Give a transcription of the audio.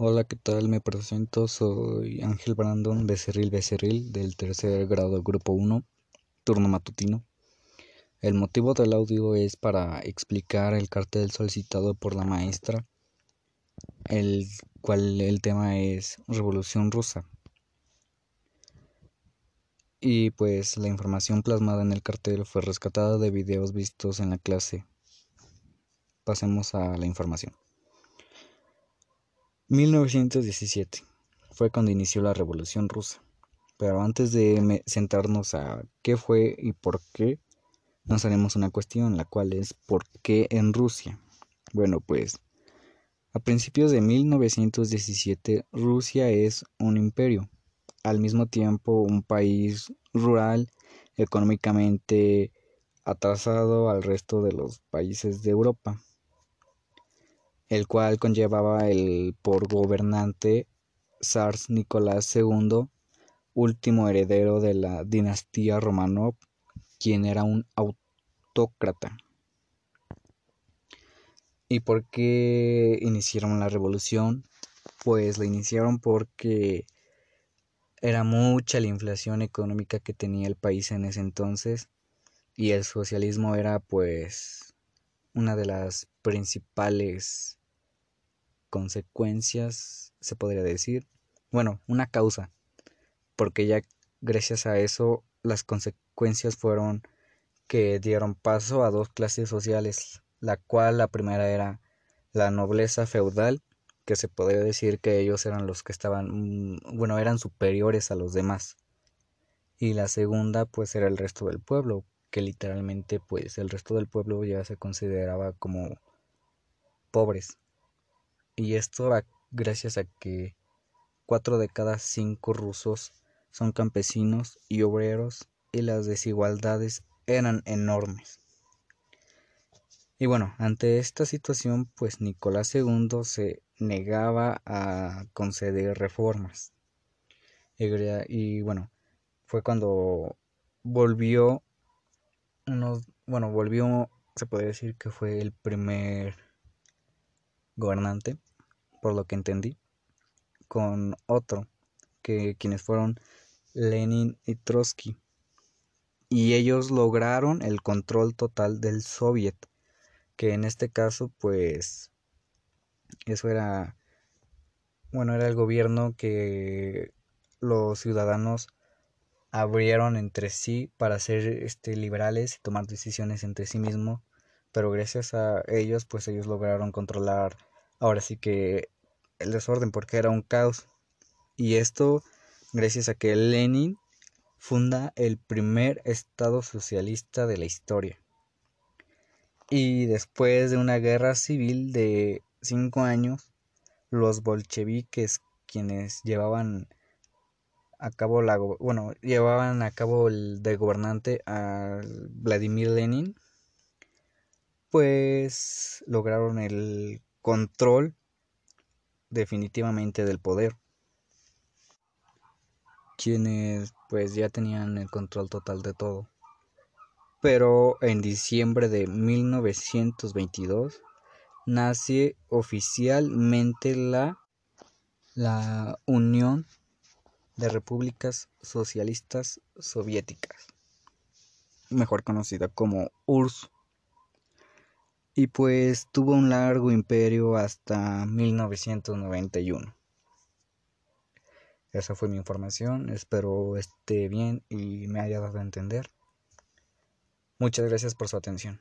Hola, ¿qué tal? Me presento, soy Ángel Brandon Becerril Becerril del tercer grado grupo 1, turno matutino. El motivo del audio es para explicar el cartel solicitado por la maestra, el cual el tema es Revolución Rusa. Y pues la información plasmada en el cartel fue rescatada de videos vistos en la clase. Pasemos a la información. 1917 fue cuando inició la Revolución Rusa. Pero antes de sentarnos a qué fue y por qué, nos haremos una cuestión, la cual es ¿por qué en Rusia? Bueno, pues a principios de 1917 Rusia es un imperio, al mismo tiempo un país rural, económicamente atrasado al resto de los países de Europa el cual conllevaba el por gobernante Zars Nicolás II, último heredero de la dinastía Romanov, quien era un autócrata. ¿Y por qué iniciaron la revolución? Pues la iniciaron porque era mucha la inflación económica que tenía el país en ese entonces y el socialismo era pues una de las principales consecuencias, se podría decir. Bueno, una causa, porque ya gracias a eso las consecuencias fueron que dieron paso a dos clases sociales, la cual la primera era la nobleza feudal, que se podría decir que ellos eran los que estaban, mm, bueno, eran superiores a los demás. Y la segunda pues era el resto del pueblo, que literalmente pues el resto del pueblo ya se consideraba como pobres. Y esto gracias a que cuatro de cada cinco rusos son campesinos y obreros y las desigualdades eran enormes. Y bueno, ante esta situación, pues Nicolás II se negaba a conceder reformas. Y, bueno, fue cuando volvió unos, bueno, volvió, se podría decir que fue el primer gobernante por lo que entendí, con otro, que quienes fueron Lenin y Trotsky. Y ellos lograron el control total del soviet, que en este caso pues eso era bueno, era el gobierno que los ciudadanos abrieron entre sí para ser este liberales y tomar decisiones entre sí mismos, pero gracias a ellos pues ellos lograron controlar ahora sí que el desorden porque era un caos. Y esto gracias a que Lenin funda el primer Estado socialista de la historia. Y después de una guerra civil de cinco años, los bolcheviques, quienes llevaban a cabo la bueno llevaban a cabo el de gobernante a Vladimir Lenin pues lograron el control definitivamente del poder. Quienes pues ya tenían el control total de todo. Pero en diciembre de 1922 nace oficialmente la la Unión de Repúblicas Socialistas Soviéticas mejor conocida como URSS y pues tuvo un largo imperio hasta 1991. Esa fue mi información, espero esté bien y me haya dado a entender. Muchas gracias por su atención.